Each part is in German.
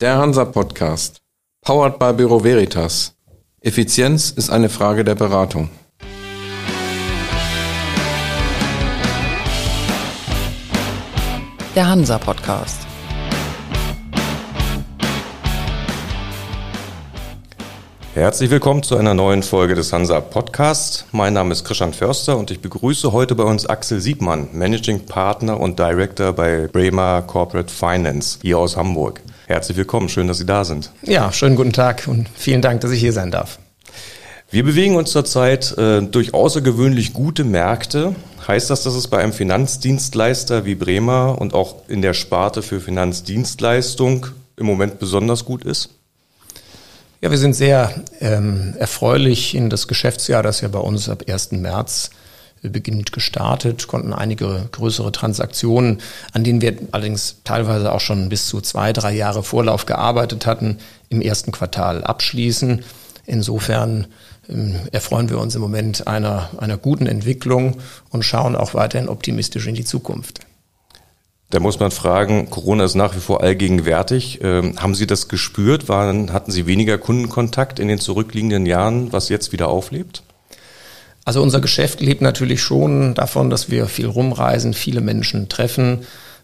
Der Hansa Podcast. Powered by Büro Veritas. Effizienz ist eine Frage der Beratung. Der Hansa Podcast. Herzlich willkommen zu einer neuen Folge des Hansa Podcast. Mein Name ist Christian Förster und ich begrüße heute bei uns Axel Siebmann, Managing Partner und Director bei Bremer Corporate Finance hier aus Hamburg. Herzlich willkommen, schön, dass Sie da sind. Ja, schönen guten Tag und vielen Dank, dass ich hier sein darf. Wir bewegen uns zurzeit äh, durch außergewöhnlich gute Märkte. Heißt das, dass es bei einem Finanzdienstleister wie Bremer und auch in der Sparte für Finanzdienstleistung im Moment besonders gut ist? Ja, wir sind sehr ähm, erfreulich in das Geschäftsjahr, das ja bei uns ab 1. März beginnt gestartet, konnten einige größere Transaktionen, an denen wir allerdings teilweise auch schon bis zu zwei, drei Jahre Vorlauf gearbeitet hatten, im ersten Quartal abschließen. Insofern ähm, erfreuen wir uns im Moment einer, einer guten Entwicklung und schauen auch weiterhin optimistisch in die Zukunft. Da muss man fragen, Corona ist nach wie vor allgegenwärtig. Ähm, haben Sie das gespürt? Waren, hatten Sie weniger Kundenkontakt in den zurückliegenden Jahren, was jetzt wieder auflebt? Also unser Geschäft lebt natürlich schon davon, dass wir viel rumreisen, viele Menschen treffen,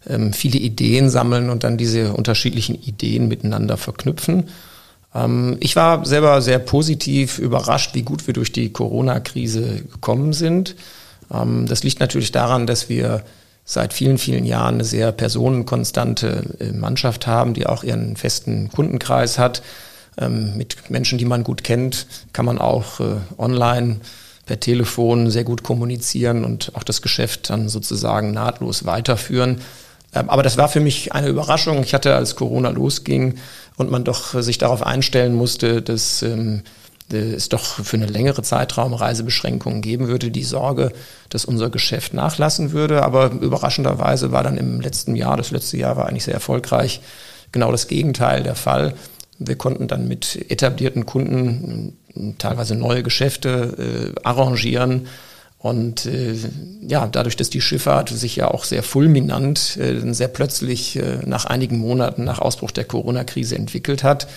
ähm, viele Ideen sammeln und dann diese unterschiedlichen Ideen miteinander verknüpfen. Ähm, ich war selber sehr positiv überrascht, wie gut wir durch die Corona-Krise gekommen sind. Ähm, das liegt natürlich daran, dass wir seit vielen, vielen Jahren eine sehr personenkonstante äh, Mannschaft haben, die auch ihren festen Kundenkreis hat. Mit Menschen, die man gut kennt, kann man auch äh, online per Telefon sehr gut kommunizieren und auch das Geschäft dann sozusagen nahtlos weiterführen. Ähm, aber das war für mich eine Überraschung. Ich hatte, als Corona losging und man doch sich darauf einstellen musste, dass ähm, es doch für eine längere Zeitraum Reisebeschränkungen geben würde, die Sorge, dass unser Geschäft nachlassen würde. Aber überraschenderweise war dann im letzten Jahr, das letzte Jahr war eigentlich sehr erfolgreich, genau das Gegenteil der Fall. Wir konnten dann mit etablierten Kunden teilweise neue Geschäfte äh, arrangieren. Und äh, ja, dadurch, dass die Schifffahrt sich ja auch sehr fulminant, äh, sehr plötzlich äh, nach einigen Monaten nach Ausbruch der Corona-Krise entwickelt hat,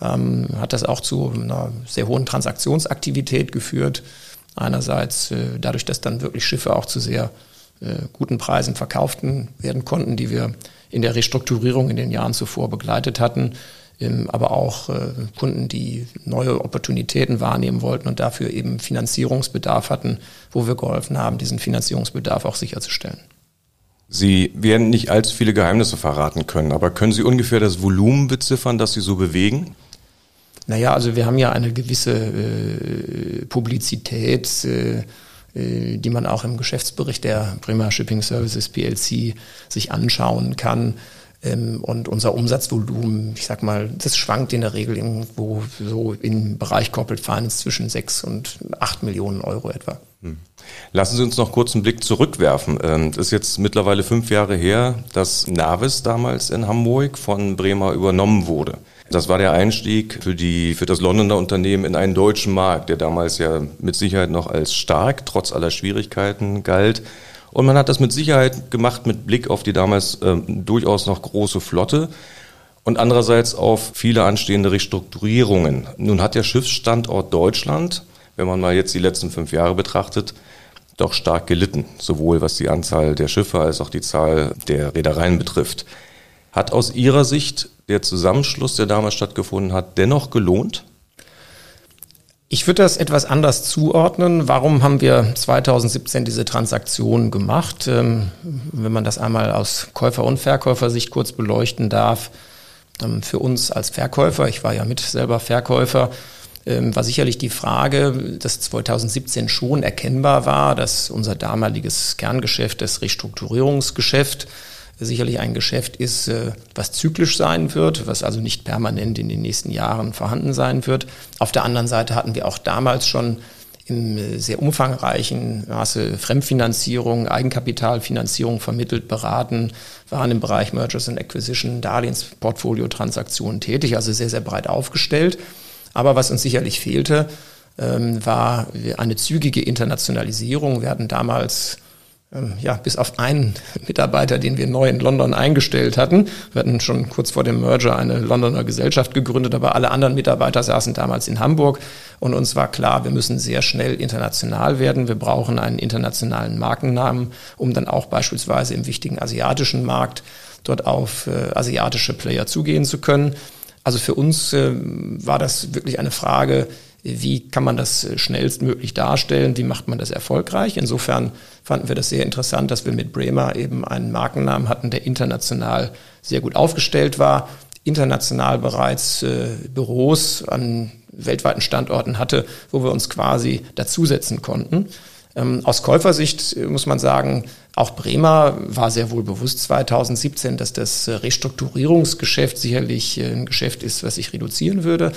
ähm, hat das auch zu einer sehr hohen Transaktionsaktivität geführt. Einerseits äh, dadurch, dass dann wirklich Schiffe auch zu sehr äh, guten Preisen verkauften werden konnten, die wir in der Restrukturierung in den Jahren zuvor begleitet hatten aber auch äh, Kunden, die neue Opportunitäten wahrnehmen wollten und dafür eben Finanzierungsbedarf hatten, wo wir geholfen haben, diesen Finanzierungsbedarf auch sicherzustellen. Sie werden nicht allzu viele Geheimnisse verraten können, aber können Sie ungefähr das Volumen beziffern, das Sie so bewegen? Naja, also wir haben ja eine gewisse äh, Publizität, äh, äh die man auch im Geschäftsbericht der Bremer Shipping Services PLC sich anschauen kann. Ähm, und unser Umsatzvolumen, ich sag mal, das schwankt in der Regel irgendwo so im Bereich Corporate Finance zwischen sechs und acht Millionen Euro etwa. Hm. Lassen Sie uns noch kurz einen Blick zurückwerfen. Ähm, das ist jetzt mittlerweile fünf Jahre her, dass Navis damals in Hamburg von Bremer übernommen wurde. Das war der Einstieg für, die, für das Londoner Unternehmen in einen deutschen Markt, der damals ja mit Sicherheit noch als stark, trotz aller Schwierigkeiten galt. Und man hat das mit Sicherheit gemacht mit Blick auf die damals ähm, durchaus noch große Flotte und andererseits auf viele anstehende Restrukturierungen. Nun hat der Schiffsstandort Deutschland, wenn man mal jetzt die letzten fünf Jahre betrachtet, doch stark gelitten, sowohl was die Anzahl der Schiffe als auch die Zahl der Reedereien betrifft. Hat aus Ihrer Sicht der Zusammenschluss, der damals stattgefunden hat, dennoch gelohnt? Ich würde das etwas anders zuordnen. Warum haben wir 2017 diese Transaktion gemacht? Ähm, wenn man das einmal aus Käufer- und Verkäufersicht kurz beleuchten darf, ähm, für uns als Verkäufer, ich war ja mit selber Verkäufer, ähm, war sicherlich die Frage, dass 2017 schon erkennbar war, dass unser damaliges Kerngeschäft, das Restrukturierungsgeschäft, sicherlich ein Geschäft ist, äh, was zyklisch sein wird, was also nicht permanent in den nächsten Jahren vorhanden sein wird. Auf der anderen Seite hatten wir auch damals schon im äh, sehr umfangreichen Maße Fremdfinanzierung, Eigenkapitalfinanzierung vermittelt, beraten, waren im Bereich Mergers and Acquisition, Darlehensportfolio-Transaktionen tätig, also sehr, sehr breit aufgestellt. Aber was uns sicherlich fehlte, ähm, war eine zügige Internationalisierung. Wir hatten damals ja, bis auf einen Mitarbeiter, den wir neu in London eingestellt hatten. Wir hatten schon kurz vor dem Merger eine Londoner Gesellschaft gegründet, aber alle anderen Mitarbeiter saßen damals in Hamburg und uns war klar, wir müssen sehr schnell international werden. Wir brauchen einen internationalen Markennamen, um dann auch beispielsweise im wichtigen asiatischen Markt dort auf äh, asiatische Player zugehen zu können. Also für uns äh, war das wirklich eine Frage, wie kann man das schnellstmöglich darstellen, wie macht man das erfolgreich. Insofern fanden wir das sehr interessant, dass wir mit Bremer eben einen Markennamen hatten, der international sehr gut aufgestellt war, international bereits äh, Büros an weltweiten Standorten hatte, wo wir uns quasi dazusetzen konnten. Ähm, aus Käufersicht muss man sagen, auch Bremer war sehr wohl bewusst 2017, dass das Restrukturierungsgeschäft sicherlich äh, ein Geschäft ist, was sich reduzieren würde.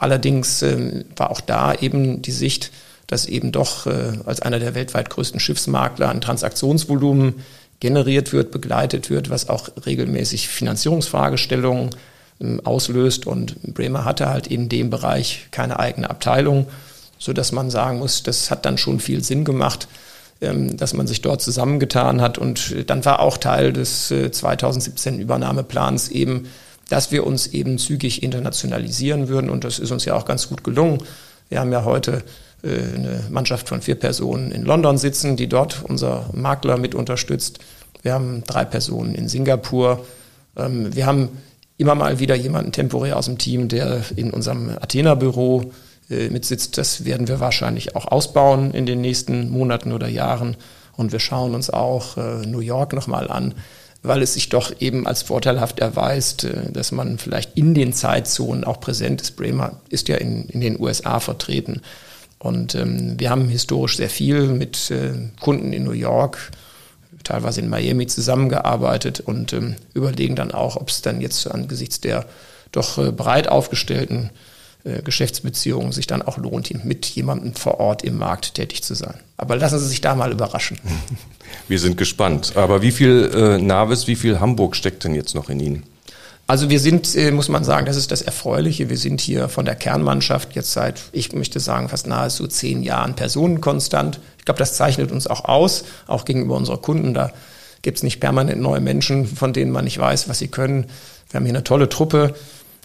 Allerdings ähm, war auch da eben die Sicht, dass eben doch äh, als einer der weltweit größten Schiffsmakler ein Transaktionsvolumen generiert wird, begleitet wird, was auch regelmäßig Finanzierungsfragestellungen ähm, auslöst. Und Bremer hatte halt in dem Bereich keine eigene Abteilung, so dass man sagen muss, das hat dann schon viel Sinn gemacht, ähm, dass man sich dort zusammengetan hat. Und dann war auch Teil des 2017 äh, Übernahmeplans eben dass wir uns eben zügig internationalisieren würden. Und das ist uns ja auch ganz gut gelungen. Wir haben ja heute äh, eine Mannschaft von vier Personen in London sitzen, die dort unser Makler mit unterstützt. Wir haben drei Personen in Singapur. Ähm, wir haben immer mal wieder jemanden temporär aus dem Team, der in unserem Athener-Büro äh, mitsitzt. Das werden wir wahrscheinlich auch ausbauen in den nächsten Monaten oder Jahren. Und wir schauen uns auch äh, New York nochmal an weil es sich doch eben als vorteilhaft erweist, äh, dass man vielleicht in den Zeitzonen auch präsent ist. Bremer ist ja in, in den USA vertreten. Und ähm, wir haben historisch sehr viel mit äh, Kunden in New York, teilweise in Miami zusammengearbeitet und ähm, überlegen dann auch, ob es dann jetzt angesichts der doch äh, breit aufgestellten Geschäftsbeziehungen sich dann auch lohnt, mit jemandem vor Ort im Markt tätig zu sein. Aber lassen Sie sich da mal überraschen. Wir sind gespannt. Aber wie viel äh, Navis, wie viel Hamburg steckt denn jetzt noch in Ihnen? Also wir sind, äh, muss man sagen, das ist das Erfreuliche. Wir sind hier von der Kernmannschaft jetzt seit, ich möchte sagen, fast nahezu zehn Jahren personenkonstant. Ich glaube, das zeichnet uns auch aus, auch gegenüber unseren Kunden. Da gibt es nicht permanent neue Menschen, von denen man nicht weiß, was sie können. Wir haben hier eine tolle Truppe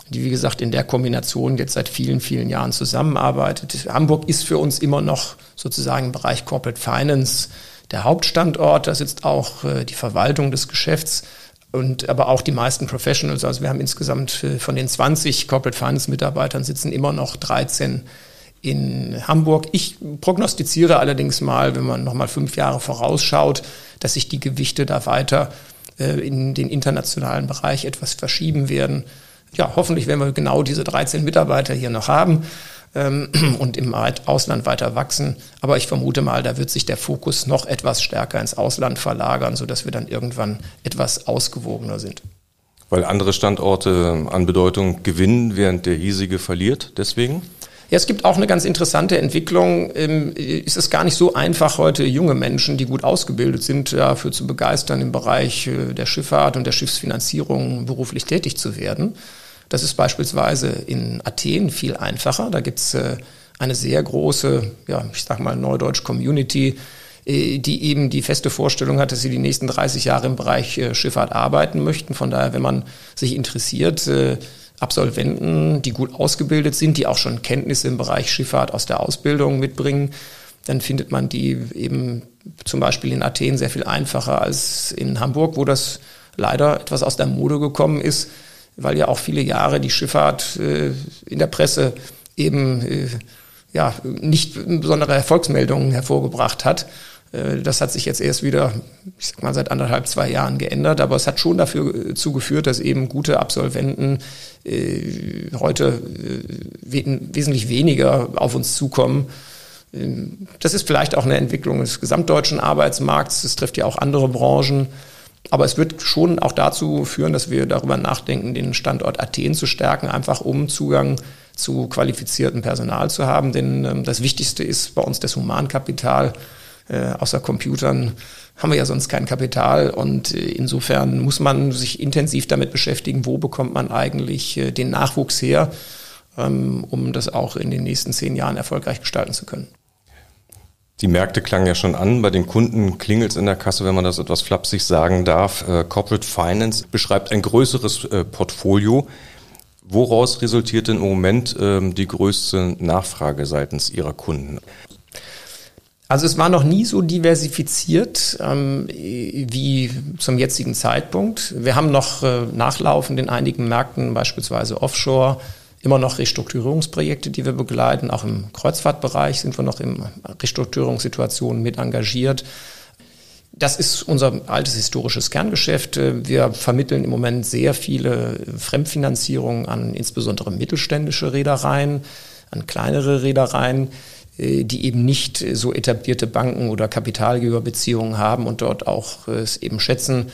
die wie gesagt in der Kombination jetzt seit vielen, vielen Jahren zusammenarbeitet. Hamburg ist für uns immer noch sozusagen im Bereich Corporate Finance der Hauptstandort. Da sitzt auch äh, die Verwaltung des Geschäfts und aber auch die meisten Professionals. Also wir haben insgesamt äh, von den 20 Corporate Finance Mitarbeitern sitzen immer noch 13 in Hamburg. Ich prognostiziere allerdings mal, wenn man noch mal fünf Jahre vorausschaut, dass sich die Gewichte da weiter äh, in den internationalen Bereich etwas verschieben werden ja, hoffentlich werden wir genau diese 13 Mitarbeiter hier noch haben ähm, und im Ausland weiter wachsen. Aber ich vermute mal, da wird sich der Fokus noch etwas stärker ins Ausland verlagern, sodass wir dann irgendwann etwas ausgewogener sind. Weil andere Standorte an Bedeutung gewinnen, während der hiesige verliert, deswegen? Ja, es gibt auch eine ganz interessante Entwicklung. Ähm, es ist gar nicht so einfach, heute junge Menschen, die gut ausgebildet sind, dafür zu begeistern, im Bereich äh, der Schifffahrt und der Schiffsfinanzierung beruflich tätig zu werden. Das ist beispielsweise in Athen viel einfacher. Da gibt's äh, eine sehr große, ja, ich sag mal Neudeutsch Community, äh, die eben die feste Vorstellung hat, dass sie die nächsten 30 Jahre im Bereich äh, Schifffahrt arbeiten möchten. Von daher, wenn man sich interessiert, Absolventen, die gut ausgebildet sind, die auch schon Kenntnisse im Bereich Schifffahrt aus der Ausbildung mitbringen, dann findet man die eben zum Beispiel in Athen sehr viel einfacher als in Hamburg, wo das leider etwas aus der Mode gekommen ist, weil ja auch viele Jahre die Schifffahrt äh, in der Presse eben äh, ja, nicht besondere Erfolgsmeldungen hervorgebracht hat. Äh, das hat sich jetzt erst wieder, ich sag mal, seit anderthalb, zwei Jahren geändert, aber es hat schon dafür äh, zugeführt, dass eben gute Absolventen äh, heute äh, wesentlich weniger auf uns zukommen. Ähm, das ist vielleicht auch eine Entwicklung des gesamtdeutschen Arbeitsmarkts. Das trifft ja auch andere Branchen. Aber es wird schon auch dazu führen, dass wir darüber nachdenken, den Standort Athen zu stärken, einfach um Zugang zu qualifiziertem Personal zu haben. Denn ähm, das Wichtigste ist bei uns das Humankapital. Äh, außer Computern haben wir ja sonst kein Kapital. Und äh, insofern muss man sich intensiv damit beschäftigen, wo bekommt man eigentlich äh, den Nachwuchs her, ähm, um das auch in den nächsten zehn Jahren erfolgreich gestalten zu können. Die Märkte klangen ja schon an. Bei den Kunden klingelt es in der Kasse, wenn man das etwas flapsig sagen darf. Äh, Corporate Finance beschreibt ein größeres äh, Portfolio. Woraus resultiert denn im Moment ähm, die größte Nachfrage seitens Ihrer Kunden? Also es war noch nie so diversifiziert ähm, wie zum jetzigen Zeitpunkt. Wir haben noch äh, nachlaufend in einigen Märkten, beispielsweise Offshore, immer noch Restrukturierungsprojekte, die wir begleiten. Auch im Kreuzfahrtbereich sind wir noch in Restrukturierungssituationen mit engagiert. Das ist unser altes historisches Kerngeschäft. Wir vermitteln im Moment sehr viele Fremdfinanzierungen an insbesondere mittelständische Reedereien, an kleinere Reedereien, die eben nicht so etablierte Banken oder Kapitalgeberbeziehungen haben und dort auch es eben schätzen,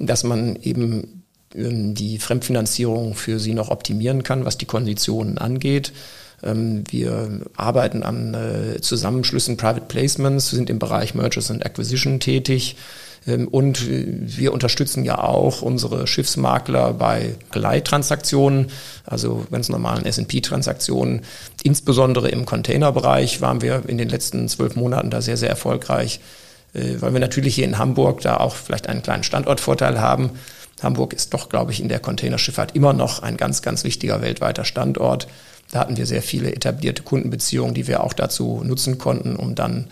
dass man eben die Fremdfinanzierung für sie noch optimieren kann, was die Konditionen angeht. Ähm, wir arbeiten an äh, Zusammenschlüssen Private Placements, sind im Bereich Mergers and Acquisition tätig. Ähm, und äh, wir unterstützen ja auch unsere Schiffsmakler bei Leihtransaktionen, also ganz normalen S&P-Transaktionen. Insbesondere im Containerbereich waren wir in den letzten zwölf Monaten da sehr, sehr erfolgreich, äh, weil wir natürlich hier in Hamburg da auch vielleicht einen kleinen Standortvorteil haben. Hamburg ist doch, glaube ich, in der Containerschifffahrt immer noch ein ganz, ganz wichtiger weltweiter Standort. Da hatten wir sehr viele etablierte Kundenbeziehungen, die wir auch dazu nutzen konnten, um dann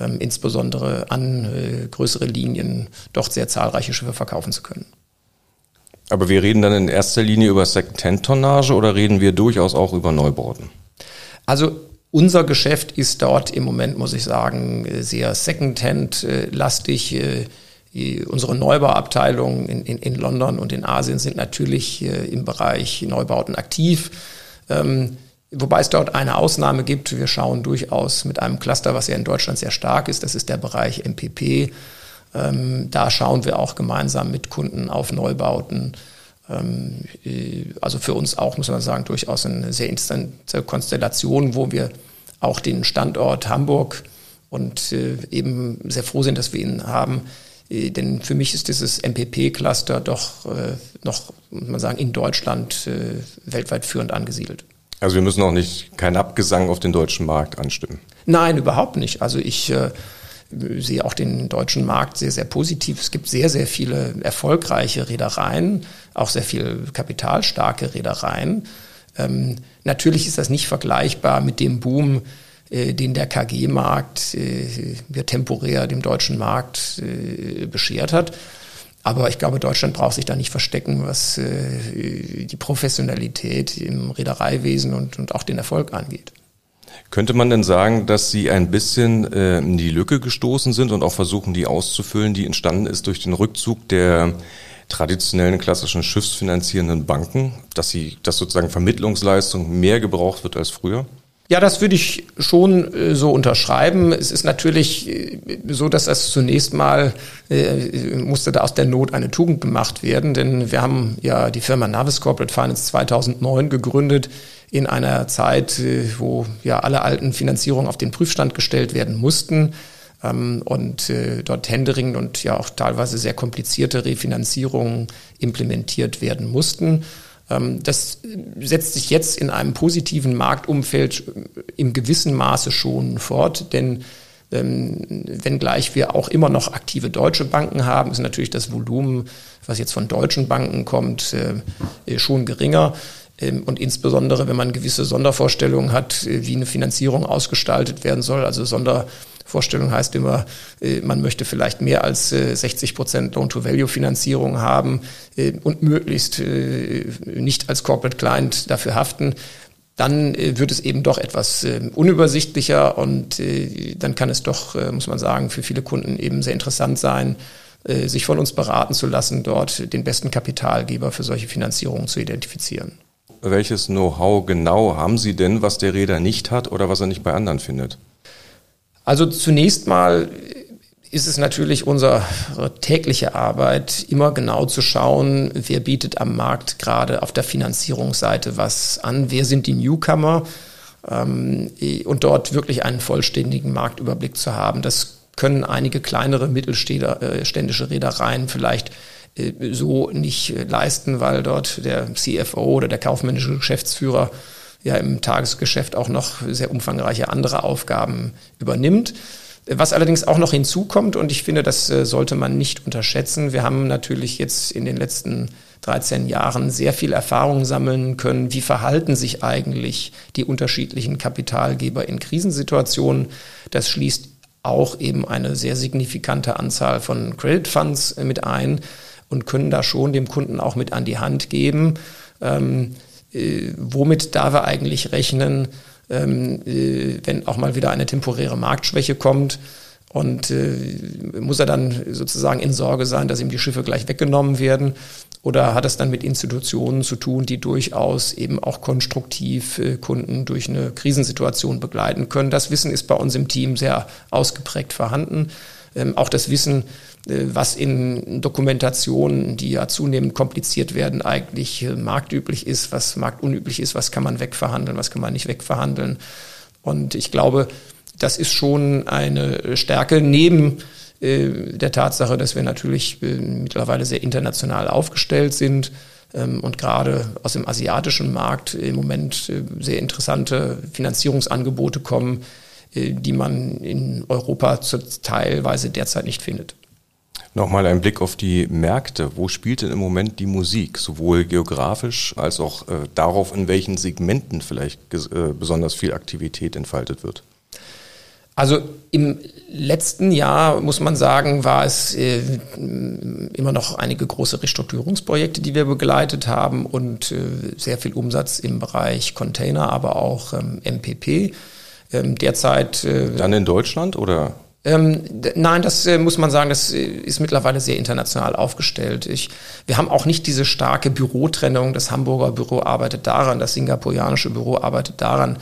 ähm, insbesondere an äh, größere Linien dort sehr zahlreiche Schiffe verkaufen zu können. Aber wir reden dann in erster Linie über Second-Hand-Tonnage oder reden wir durchaus auch über Neubauten? Also unser Geschäft ist dort im Moment, muss ich sagen, sehr Second-Hand-lastig. Äh, unsere Neubauabteilungen in, in, in London und in Asien sind natürlich äh, im Bereich Neubauten aktiv. Ähm, wobei es dort eine Ausnahme gibt. Wir schauen durchaus mit einem Cluster, was ja in Deutschland sehr stark ist, das ist der Bereich MPP. Ähm, da schauen wir auch gemeinsam mit Kunden auf Neubauten. Ähm, äh, also für uns auch, muss man sagen, durchaus eine sehr instante Konstellation, wo wir auch den Standort Hamburg und äh, eben sehr froh sind, dass wir ihn haben, denn für mich ist dieses MPP-Cluster doch äh, noch, muss man sagen, in Deutschland äh, weltweit führend angesiedelt. Also wir müssen auch nicht keinen Abgesang auf den deutschen Markt anstimmen. Nein, überhaupt nicht. Also ich äh, sehe auch den deutschen Markt sehr, sehr positiv. Es gibt sehr, sehr viele erfolgreiche Reedereien, auch sehr viel kapitalstarke Reedereien. Ähm, natürlich ist das nicht vergleichbar mit dem Boom, äh, den der KG-Markt äh, temporär dem deutschen Markt äh, beschert hat. Aber ich glaube, Deutschland braucht sich da nicht verstecken, was äh, die Professionalität im Reedereiwesen und, und auch den Erfolg angeht. Könnte man denn sagen, dass Sie ein bisschen äh, in die Lücke gestoßen sind und auch versuchen, die auszufüllen, die entstanden ist durch den Rückzug der traditionellen klassischen schiffsfinanzierenden Banken, dass sie, dass sozusagen Vermittlungsleistung mehr gebraucht wird als früher? Ja, das würde ich schon äh, so unterschreiben. Es ist natürlich äh, so, dass das zunächst mal äh, musste da aus der Not eine Tugend gemacht werden, denn wir haben ja die Firma Navis Corporate Finance 2009 gegründet in einer Zeit, äh, wo ja alle alten Finanzierungen auf den Prüfstand gestellt werden mussten ähm, und äh, dort händeringend und ja auch teilweise sehr komplizierte Refinanzierungen implementiert werden mussten. Ähm, das setzt sich jetzt in einem positiven Marktumfeld im gewissen Maße schon fort, denn ähm, wenngleich wir auch immer noch aktive deutsche Banken haben, ist natürlich das Volumen, was jetzt von deutschen Banken kommt, äh, schon geringer. Ähm, und insbesondere, wenn man gewisse Sondervorstellungen hat, äh, wie eine Finanzierung ausgestaltet werden soll, also Sonder Vorstellung heißt immer, äh, man möchte vielleicht mehr als 60 äh, Prozent Loan-to-Value-Finanzierung haben äh, und möglichst nicht als Corporate Client dafür haften. Dann wird es eben doch etwas unübersichtlicher und dann kann es doch, muss man sagen, für viele Kunden eben sehr interessant sein, sich von uns beraten zu lassen, dort den besten Kapitalgeber für solche Finanzierungen zu identifizieren. Welches Know-how genau haben Sie denn, was der Räder nicht hat oder was er nicht bei anderen findet? Also zunächst mal ist es natürlich unsere tägliche Arbeit, immer genau zu schauen, wer bietet am Markt gerade auf der Finanzierungsseite was an, wer sind die Newcomer ähm, und dort wirklich einen vollständigen Marktüberblick zu haben. Das können einige kleinere mittelständische Reedereien vielleicht äh, so nicht leisten, weil dort der CFO oder der kaufmännische Geschäftsführer ja im Tagesgeschäft auch noch sehr umfangreiche andere Aufgaben übernimmt. Was allerdings auch noch hinzukommt, und ich finde, das äh, sollte man nicht unterschätzen, wir haben natürlich jetzt in den letzten 13 Jahren sehr viel Erfahrung sammeln können, wie verhalten sich eigentlich die unterschiedlichen Kapitalgeber in Krisensituationen. Das schließt auch eben eine sehr signifikante Anzahl von Credit Funds äh, mit ein und können da schon dem Kunden auch mit an die Hand geben, ähm, äh, womit darf er eigentlich rechnen, ähm, äh, wenn auch mal wieder eine temporäre Marktschwäche kommt. Und äh, muss er dann sozusagen in Sorge sein, dass ihm die Schiffe gleich weggenommen werden? Oder hat es dann mit Institutionen zu tun, die durchaus eben auch konstruktiv äh, Kunden durch eine Krisensituation begleiten können? Das Wissen ist bei uns im Team sehr ausgeprägt vorhanden. Ähm, auch das Wissen, äh, was in Dokumentationen, die ja zunehmend kompliziert werden, eigentlich äh, marktüblich ist, was marktunüblich ist, was kann man wegverhandeln, was kann man nicht wegverhandeln. Und ich glaube, das ist schon eine Stärke neben äh, der Tatsache, dass wir natürlich mittlerweile sehr international aufgestellt sind ähm, und gerade aus dem asiatischen Markt im Moment sehr interessante Finanzierungsangebote kommen, die man in Europa teilweise derzeit nicht findet. Nochmal ein Blick auf die Märkte. Wo spielt denn im Moment die Musik, sowohl geografisch als auch äh, darauf, in welchen Segmenten vielleicht äh, besonders viel Aktivität entfaltet wird? Also im letzten Jahr muss man sagen, war es äh, immer noch einige große Restrukturierungsprojekte, die wir begleitet haben und äh, sehr viel Umsatz im Bereich Container, aber auch ähm, MPP. Ähm, derzeit. Äh, Dann in Deutschland oder? Ähm, nein, das äh, muss man sagen, das äh, ist mittlerweile sehr international aufgestellt. Ich, wir haben auch nicht diese starke Bürotrennung. Das Hamburger Büro arbeitet daran, das singapurianische Büro arbeitet daran.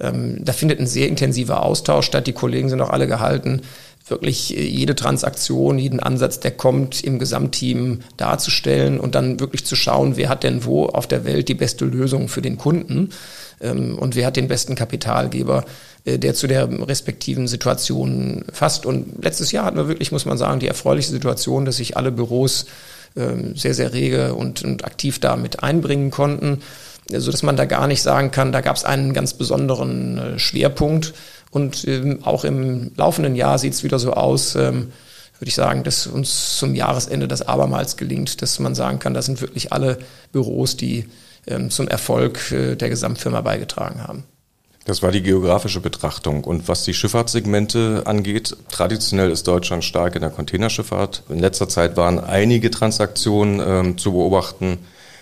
Ähm, da findet ein sehr intensiver Austausch statt. Die Kollegen sind auch alle gehalten, wirklich äh, jede Transaktion, jeden Ansatz, der kommt, im Gesamtteam darzustellen und dann wirklich zu schauen, wer hat denn wo auf der Welt die beste Lösung für den Kunden und wer hat den besten Kapitalgeber. Äh, der zu der respektiven Situation fasst. Und letztes Jahr hatten wir wirklich, muss man sagen, die erfreuliche Situation, dass sich alle Büros ähm, sehr, sehr rege und, und aktiv damit einbringen konnten, so dass man da gar nicht sagen kann, da gab es einen ganz besonderen äh, Schwerpunkt. Und ähm, auch im laufenden Jahr sieht es wieder so aus, ähm, würde ich sagen, dass uns zum Jahresende das abermals gelingt, dass man sagen kann, das sind wirklich alle Büros, die zum Erfolg äh, der Gesamtfirma beigetragen haben. Das war die geografische Betrachtung. Und was die Schifffahrtssegmente angeht, traditionell ist Deutschland stark in der Containerschifffahrt. In letzter Zeit waren einige Transaktionen ähm, zu beobachten,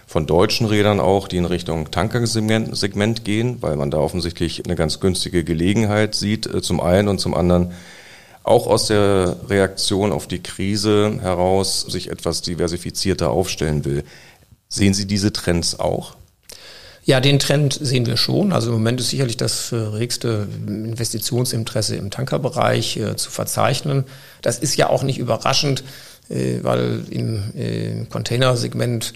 von deutschen Rädern auch, die in Richtung Tankersegment gehen, weil man da offensichtlich eine ganz günstige Gelegenheit sieht, äh, zum einen und zum anderen auch aus der Reaktion auf die Krise heraus sich etwas diversifizierter aufstellen will. Sehen Sie diese Trends auch? Ja, den Trend sehen wir schon. Also im Moment ist sicherlich das regste Investitionsinteresse im Tankerbereich äh, zu verzeichnen. Das ist ja auch nicht überraschend, äh, weil im äh, Containersegment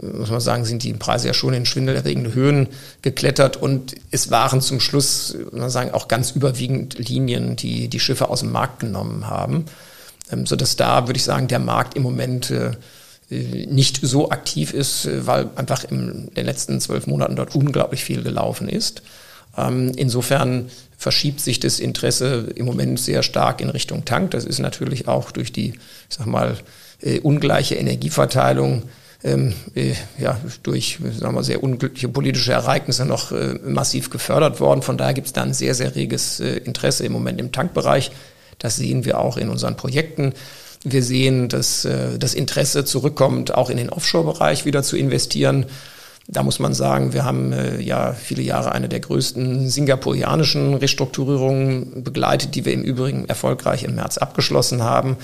muss man sagen, sind die Preise ja schon in schwindelerregende Höhen geklettert und es waren zum Schluss, muss man sagen, auch ganz überwiegend Linien, die die Schiffe aus dem Markt genommen haben, ähm, so dass da würde ich sagen, der Markt im Moment äh, nicht so aktiv ist, äh, weil einfach in den letzten zwölf Monaten dort unglaublich viel gelaufen ist. Ähm, insofern verschiebt sich das Interesse im Moment sehr stark in Richtung Tank. Das ist natürlich auch durch die, ich sag mal, äh, ungleiche Energieverteilung ähm, ja, durch sagen wir, sehr unglückliche politische Ereignisse noch massiv gefördert worden. Von daher gibt es da ein sehr, sehr reges Interesse im Moment im Tankbereich. Das sehen wir auch in unseren Projekten. Wir sehen, dass äh, das Interesse zurückkommt, auch in den Offshore-Bereich wieder zu investieren. Da muss man sagen, wir haben äh, ja viele Jahre eine der größten singapurianischen Restrukturierungen begleitet, die wir im Übrigen erfolgreich im März abgeschlossen haben.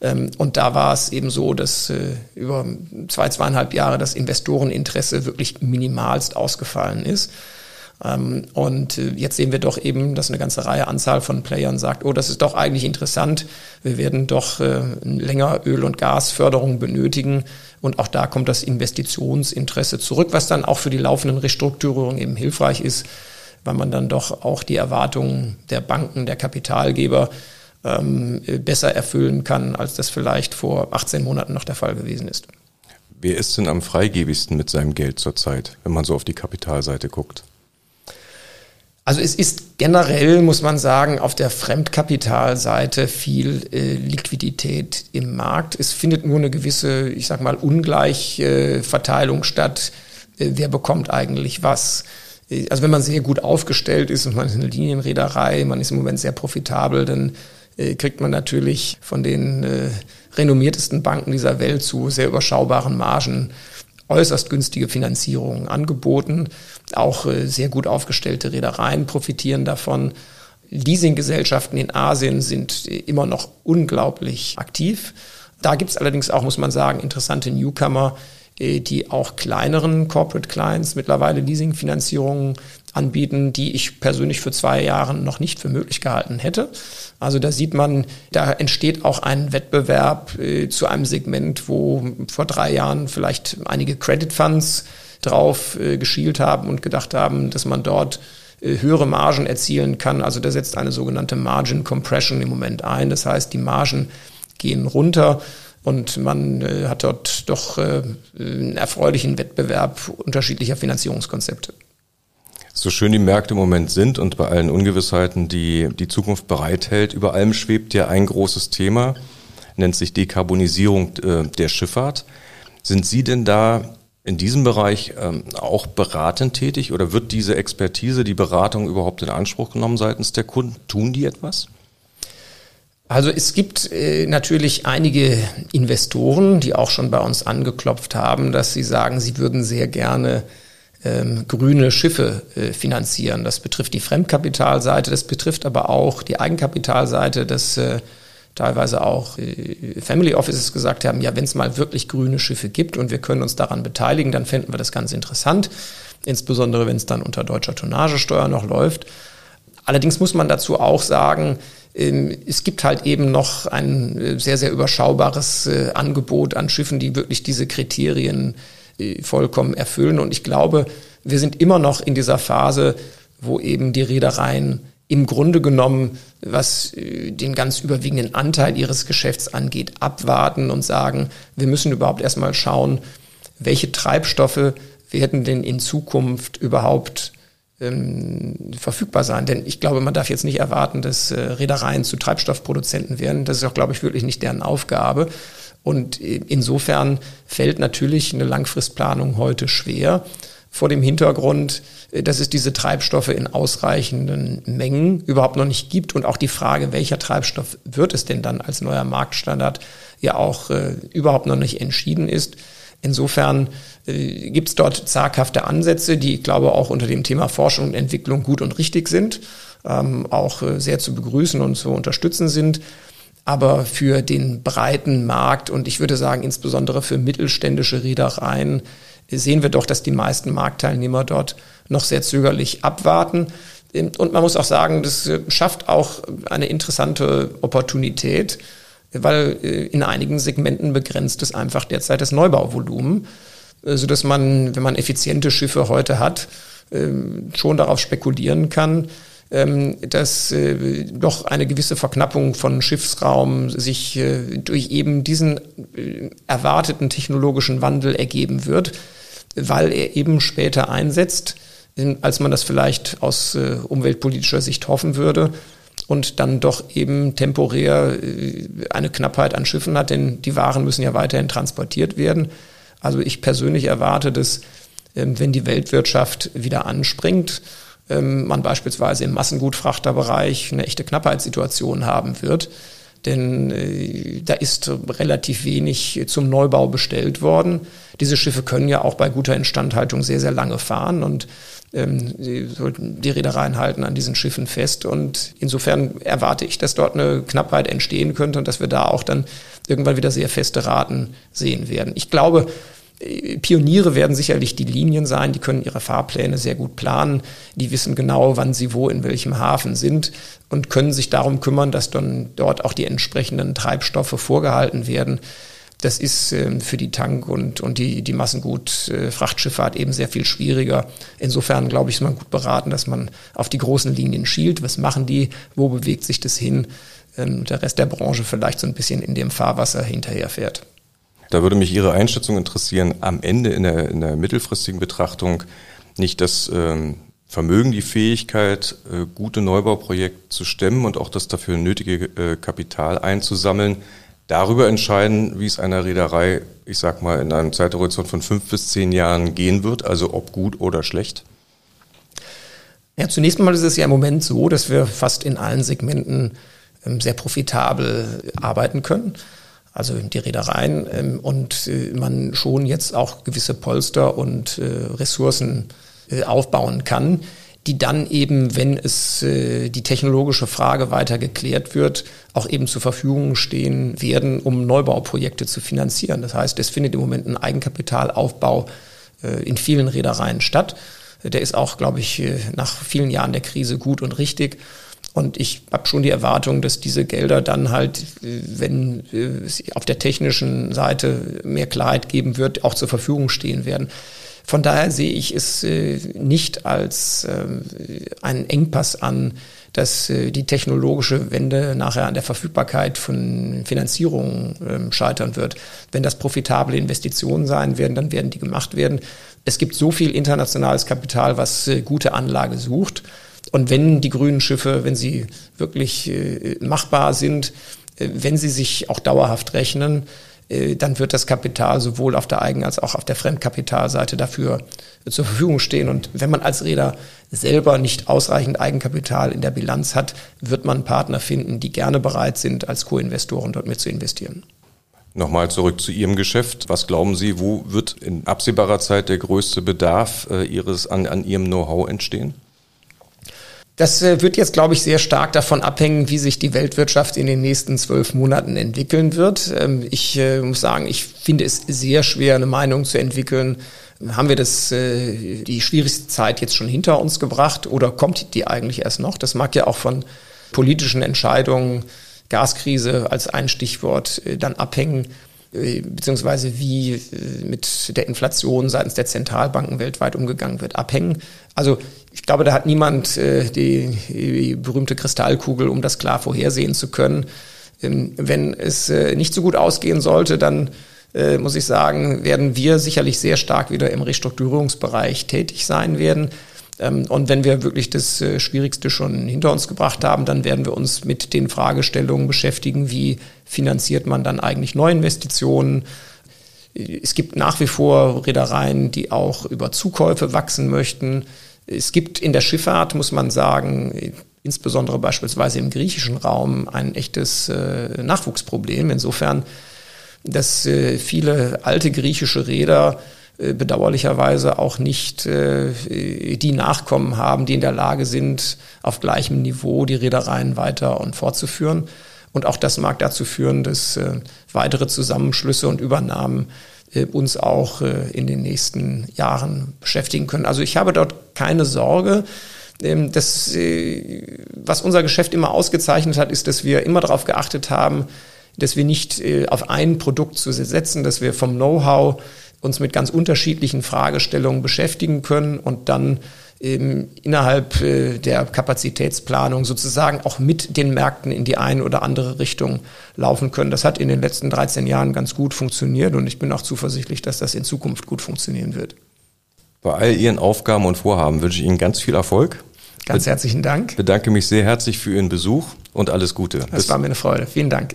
Ähm, und da war es eben so, dass äh, über zwei, zweieinhalb Jahre das Investoreninteresse wirklich minimalst ausgefallen ist. Ähm, und äh, jetzt sehen wir doch eben, dass eine ganze Reihe Anzahl von Playern sagt, oh, das ist doch eigentlich interessant. Wir werden doch äh, länger Öl- und Gasförderung benötigen. Und auch da kommt das Investitionsinteresse zurück, was dann auch für die laufenden Restrukturierungen eben hilfreich ist, weil man dann doch auch die Erwartungen der Banken, der Kapitalgeber ähm, besser erfüllen kann, als das vielleicht vor 18 Monaten noch der Fall gewesen ist. Wer ist denn am freigebigsten mit seinem Geld zurzeit, wenn man so auf die Kapitalseite guckt? Also es ist generell, muss man sagen, auf der Fremdkapitalseite viel äh, Liquidität im Markt. Es findet nur eine gewisse, ich sag mal, Ungleichverteilung äh, statt. Äh, wer bekommt eigentlich was? Äh, also wenn man sehr gut aufgestellt ist und man ist eine Linienreederei, man ist im Moment sehr profitabel, dann äh, kriegt man natürlich von den äh, renommiertesten Banken dieser Welt zu sehr überschaubaren Margen äußerst günstige Finanzierungen angeboten. Auch äh, sehr gut aufgestellte Reedereien profitieren davon. Leasinggesellschaften in Asien sind äh, immer noch unglaublich aktiv. Da gibt es allerdings auch, muss man sagen, interessante Newcomer, äh, die auch kleineren Corporate Clients mittlerweile Leasingfinanzierungen anbieten, die ich persönlich für zwei Jahre noch nicht für möglich gehalten hätte. Also da sieht man, da entsteht auch ein Wettbewerb äh, zu einem Segment, wo vor drei Jahren vielleicht einige Credit Funds drauf äh, geschielt haben und gedacht haben, dass man dort äh, höhere Margen erzielen kann. Also da setzt eine sogenannte Margin Compression im Moment ein. Das heißt, die Margen gehen runter und man äh, hat dort doch äh, einen erfreulichen Wettbewerb unterschiedlicher Finanzierungskonzepte. So schön die Märkte im Moment sind und bei allen Ungewissheiten, die die Zukunft bereithält, über allem schwebt ja ein großes Thema, nennt sich Dekarbonisierung äh, der Schifffahrt. Sind Sie denn da in diesem Bereich ähm, auch beratend tätig oder wird diese Expertise, die Beratung überhaupt in Anspruch genommen seitens der Kunden? Tun die etwas? Also es gibt äh, natürlich einige Investoren, die auch schon bei uns angeklopft haben, dass sie sagen, sie würden sehr gerne ähm, grüne Schiffe äh, finanzieren. Das betrifft die Fremdkapitalseite, das betrifft aber auch die Eigenkapitalseite, dass äh, teilweise auch äh, Family Offices gesagt haben, ja, wenn es mal wirklich grüne Schiffe gibt und wir können uns daran beteiligen, dann fänden wir das ganz interessant, insbesondere wenn es dann unter deutscher Tonnagesteuer noch läuft. Allerdings muss man dazu auch sagen, ähm, es gibt halt eben noch ein äh, sehr, sehr überschaubares äh, Angebot an Schiffen, die wirklich diese Kriterien vollkommen erfüllen. Und ich glaube, wir sind immer noch in dieser Phase, wo eben die Reedereien im Grunde genommen, was äh, den ganz überwiegenden Anteil ihres Geschäfts angeht, abwarten und sagen, wir müssen überhaupt erstmal schauen, welche Treibstoffe werden denn in Zukunft überhaupt ähm, verfügbar sein. Denn ich glaube, man darf jetzt nicht erwarten, dass äh, Reedereien zu Treibstoffproduzenten werden. Das ist auch, glaube ich, wirklich nicht deren Aufgabe. Und insofern fällt natürlich eine Langfristplanung heute schwer vor dem Hintergrund, äh, dass es diese Treibstoffe in ausreichenden Mengen überhaupt noch nicht gibt und auch die Frage, welcher Treibstoff wird es denn dann als neuer Marktstandard, ja auch äh, überhaupt noch nicht entschieden ist. Insofern äh, gibt es dort zaghafte Ansätze, die ich glaube auch unter dem Thema Forschung und Entwicklung gut und richtig sind, ähm, auch äh, sehr zu begrüßen und zu unterstützen sind. Aber für den breiten Markt und ich würde sagen insbesondere für mittelständische Reedereien sehen wir doch, dass die meisten Marktteilnehmer dort noch sehr zögerlich abwarten. Und man muss auch sagen, das äh, schafft auch eine interessante Opportunität, weil äh, in einigen Segmenten begrenzt es einfach derzeit das Neubauvolumen, äh, so dass man, wenn man effiziente Schiffe heute hat, ähm, schon darauf spekulieren kann, ähm, dass äh, doch eine gewisse Verknappung von Schiffsraum sich äh, durch eben diesen äh, erwarteten technologischen Wandel ergeben wird, weil er eben später einsetzt, als man das vielleicht aus umweltpolitischer Sicht hoffen würde und dann doch eben temporär eine Knappheit an Schiffen hat, denn die Waren müssen ja weiterhin transportiert werden. Also ich persönlich erwarte, dass ähm, wenn die Weltwirtschaft wieder anspringt, ähm, man beispielsweise im Massengutfrachterbereich eine echte Knappheitssituation haben wird. Denn äh, da ist relativ wenig zum Neubau bestellt worden. Diese Schiffe können ja auch bei guter Instandhaltung sehr, sehr lange fahren und ähm, die, die Reedereien halten an diesen Schiffen fest. Und insofern erwarte ich, dass dort eine Knappheit entstehen könnte und dass wir da auch dann irgendwann wieder sehr feste Raten sehen werden. Ich glaube, Pioniere werden sicherlich die Linien sein, die können ihre Fahrpläne sehr gut planen, die wissen genau, wann sie wo in welchem Hafen sind und können sich darum kümmern, dass dann dort auch die entsprechenden Treibstoffe vorgehalten werden. Das ist ähm, für die Tank- und, und die, die Massengut-Frachtschifffahrt eben sehr viel schwieriger. Insofern, glaube ich, ist man gut beraten, dass man auf die großen Linien schielt. Was machen die? Wo bewegt sich das hin? Ähm, der Rest der Branche vielleicht so ein bisschen in dem Fahrwasser hinterherfährt. Da würde mich Ihre Einschätzung interessieren, am Ende in der, in der mittelfristigen Betrachtung nicht das ähm, Vermögen die Fähigkeit, äh, gute Neubauprojekte zu stemmen und auch das dafür nötige äh, Kapital einzusammeln, darüber entscheiden, wie es einer Reederei, ich sag mal, in einem Zeithorizont von fünf bis zehn Jahren gehen wird, also ob gut oder schlecht? Ja, zunächst mal ist es ja im Moment so, dass wir fast in allen Segmenten ähm, sehr profitabel arbeiten können. Also die Reedereien ähm, und äh, man schon jetzt auch gewisse Polster und Ressourcen äh, aufbauen kann, die dann eben, wenn es äh, die technologische Frage weiter geklärt wird, auch eben zur Verfügung stehen werden, um Neubauprojekte zu finanzieren. Das heißt, es findet im Moment ein Eigenkapitalaufbau äh, in vielen Reedereien statt. Der ist auch, glaube ich, nach vielen Jahren der Krise gut und richtig. Und ich habe schon die Erwartung, dass diese Gelder dann halt, wenn es auf der technischen Seite mehr Klarheit geben wird, auch zur Verfügung stehen werden. Von daher sehe ich es äh, nicht als äh, einen Engpass an, dass äh, die technologische Wende nachher an der Verfügbarkeit von Finanzierung ähm, scheitern wird. Wenn das profitable Investitionen sein werden, dann werden die gemacht werden. Es gibt so viel internationales Kapital, was äh, gute Anlage sucht. Und wenn die grünen Schiffe, wenn sie wirklich äh, machbar sind, äh, wenn sie sich auch dauerhaft rechnen, äh, dann wird das Kapital sowohl auf der Eigen- als auch auf der Fremdkapitalseite dafür zur Verfügung stehen. Und wenn man als Räder selber nicht ausreichend Eigenkapital in der Bilanz hat, wird man Partner finden, die gerne bereit sind, als Co-Investoren dort mit zu investieren. Nochmal zurück zu Ihrem Geschäft. Was glauben Sie, wo wird in absehbarer Zeit der größte Bedarf Ihres an, an Ihrem Know-how entstehen? Das äh, wird jetzt, glaube ich, sehr stark davon abhängen, wie sich die Weltwirtschaft in den nächsten zwölf Monaten entwickeln wird. Ähm, ich äh, muss sagen, ich finde es sehr schwer, eine Meinung zu entwickeln. Haben wir das, äh, die schwierigste Zeit jetzt schon hinter uns gebracht oder kommt die eigentlich erst noch? Das mag ja auch von politischen Entscheidungen, Gaskrise als ein Stichwort, dann abhängen beziehungsweise wie mit der Inflation seitens der Zentralbanken weltweit umgegangen wird, abhängen. Also ich glaube, da hat niemand äh, die, berühmte Kristallkugel, um das klar vorhersehen zu können. Ähm, wenn es äh, nicht so gut ausgehen sollte, dann äh, muss ich sagen, werden wir sicherlich sehr stark wieder im Restrukturierungsbereich tätig sein werden. Ähm, und wenn wir wirklich das äh, Schwierigste schon hinter uns gebracht haben, dann werden wir uns mit den Fragestellungen beschäftigen, wie finanziert man dann eigentlich Neuinvestitionen, es gibt nach wie vor Reedereien, die auch über Zukäufe wachsen möchten. Es gibt in der Schifffahrt, muss man sagen, insbesondere beispielsweise im griechischen Raum ein echtes äh, Nachwuchsproblem. Insofern, dass äh, viele alte griechische Räder bedauerlicherweise auch nicht äh, die Nachkommen haben, die in der Lage sind, auf gleichem Niveau die Reedereien weiter und fortzuführen. Und auch das mag dazu führen, dass äh, weitere Zusammenschlüsse und Übernahmen äh, uns auch äh, in den nächsten Jahren beschäftigen können. Also ich habe dort keine Sorge. Ähm, das, äh, was unser Geschäft immer ausgezeichnet hat, ist, dass wir immer darauf geachtet haben, dass wir nicht auf ein Produkt zu setzen, dass wir vom Know-how uns mit ganz unterschiedlichen Fragestellungen beschäftigen können und dann ähm, innerhalb äh, der Kapazitätsplanung sozusagen auch mit den Märkten in die eine oder andere Richtung laufen können. Das hat in den letzten 13 Jahren ganz gut funktioniert und ich bin auch zuversichtlich, dass das in Zukunft gut funktionieren wird. Bei all Ihren Aufgaben und Vorhaben wünsche ich Ihnen ganz viel Erfolg. Ganz herzlichen Dank. Bedanke mich sehr herzlich für Ihren Besuch und alles Gute. Das Bis war mir eine Freude. Vielen Dank.